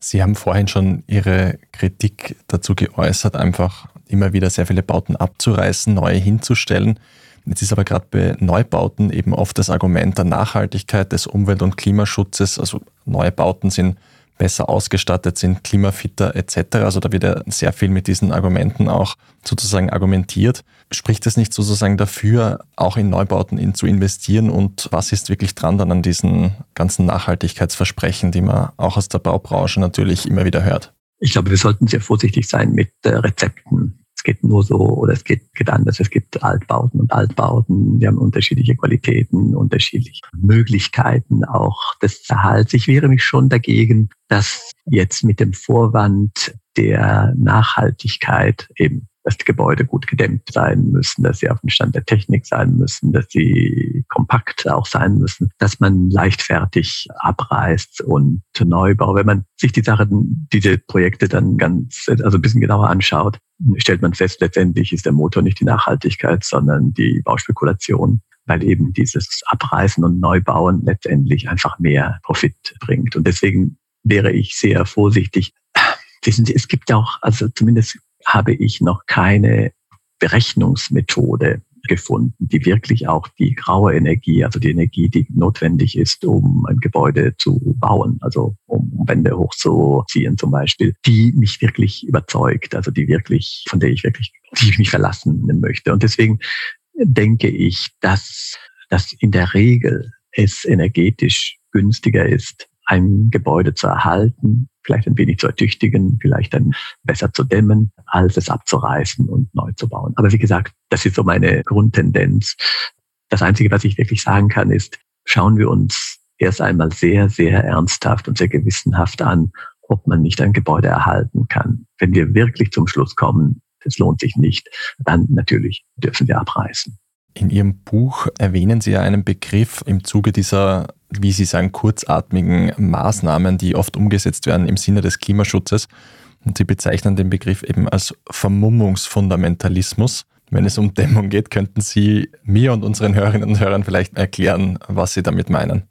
Sie haben vorhin schon Ihre Kritik dazu geäußert, einfach immer wieder sehr viele Bauten abzureißen, neue hinzustellen. Jetzt ist aber gerade bei Neubauten eben oft das Argument der Nachhaltigkeit, des Umwelt- und Klimaschutzes. Also neue Bauten sind besser ausgestattet sind, klimafitter etc. Also da wird ja sehr viel mit diesen Argumenten auch sozusagen argumentiert. Spricht es nicht sozusagen dafür, auch in Neubauten in, zu investieren und was ist wirklich dran dann an diesen ganzen Nachhaltigkeitsversprechen, die man auch aus der Baubranche natürlich immer wieder hört? Ich glaube, wir sollten sehr vorsichtig sein mit äh, Rezepten es geht nur so oder es geht, geht anders. Es gibt Altbauten und Altbauten. Die haben unterschiedliche Qualitäten, unterschiedliche Möglichkeiten auch des Erhalts. Ich wehre mich schon dagegen, dass jetzt mit dem Vorwand der Nachhaltigkeit eben dass die Gebäude gut gedämmt sein müssen, dass sie auf dem Stand der Technik sein müssen, dass sie kompakt auch sein müssen, dass man leichtfertig abreißt und neu baut. Wenn man sich die Sachen, diese Projekte dann ganz, also ein bisschen genauer anschaut, stellt man fest, letztendlich ist der Motor nicht die Nachhaltigkeit, sondern die Bauspekulation weil eben dieses Abreißen und Neubauen letztendlich einfach mehr Profit bringt. Und deswegen wäre ich sehr vorsichtig. Wissen Sie, es gibt auch, also zumindest habe ich noch keine Berechnungsmethode gefunden, die wirklich auch die graue Energie, also die Energie, die notwendig ist, um ein Gebäude zu bauen, also um Wände hochzuziehen zum Beispiel, die mich wirklich überzeugt, also die wirklich, von der ich wirklich, die ich mich verlassen möchte. Und deswegen denke ich, dass, dass in der Regel es energetisch günstiger ist, ein Gebäude zu erhalten, vielleicht ein wenig zu ertüchtigen, vielleicht dann besser zu dämmen, als es abzureißen und neu zu bauen. Aber wie gesagt, das ist so meine Grundtendenz. Das Einzige, was ich wirklich sagen kann, ist, schauen wir uns erst einmal sehr, sehr ernsthaft und sehr gewissenhaft an, ob man nicht ein Gebäude erhalten kann. Wenn wir wirklich zum Schluss kommen, es lohnt sich nicht, dann natürlich dürfen wir abreißen. In Ihrem Buch erwähnen Sie ja einen Begriff im Zuge dieser, wie Sie sagen, kurzatmigen Maßnahmen, die oft umgesetzt werden im Sinne des Klimaschutzes. Und Sie bezeichnen den Begriff eben als Vermummungsfundamentalismus. Wenn es um Dämmung geht, könnten Sie mir und unseren Hörerinnen und Hörern vielleicht erklären, was Sie damit meinen.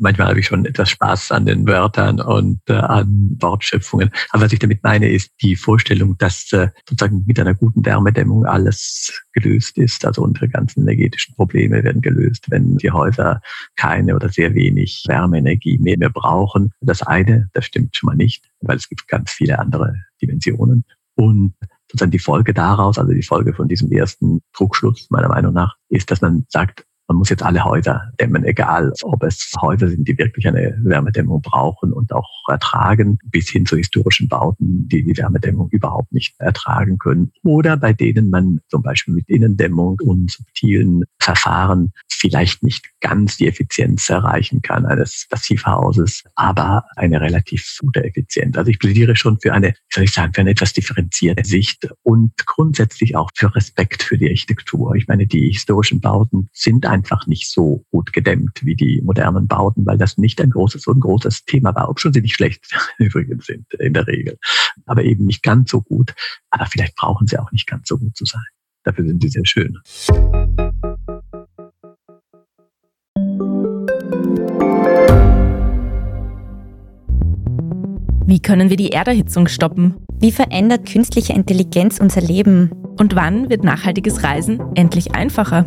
Manchmal habe ich schon etwas Spaß an den Wörtern und äh, an Wortschöpfungen. Aber was ich damit meine, ist die Vorstellung, dass äh, sozusagen mit einer guten Wärmedämmung alles gelöst ist. Also unsere ganzen energetischen Probleme werden gelöst, wenn die Häuser keine oder sehr wenig Wärmeenergie mehr, mehr brauchen. Das eine, das stimmt schon mal nicht, weil es gibt ganz viele andere Dimensionen. Und sozusagen die Folge daraus, also die Folge von diesem ersten Druckschluss meiner Meinung nach, ist, dass man sagt, man muss jetzt alle Häuser dämmen, egal ob es Häuser sind, die wirklich eine Wärmedämmung brauchen und auch ertragen, bis hin zu historischen Bauten, die die Wärmedämmung überhaupt nicht ertragen können. Oder bei denen man zum Beispiel mit Innendämmung und subtilen Verfahren vielleicht nicht ganz die Effizienz erreichen kann eines Passivhauses, aber eine relativ gute Effizienz. Also ich plädiere schon für eine, soll ich sagen, für eine etwas differenzierte Sicht und grundsätzlich auch für Respekt für die Architektur. Ich meine, die historischen Bauten sind einfach nicht so gut gedämmt wie die modernen Bauten, weil das nicht ein großes, ein großes Thema war, ob schon sie nicht schlecht übrigens sind in der Regel, aber eben nicht ganz so gut. Aber vielleicht brauchen sie auch nicht ganz so gut zu sein. Dafür sind sie sehr schön. Wie können wir die Erderhitzung stoppen? Wie verändert künstliche Intelligenz unser Leben? Und wann wird nachhaltiges Reisen endlich einfacher?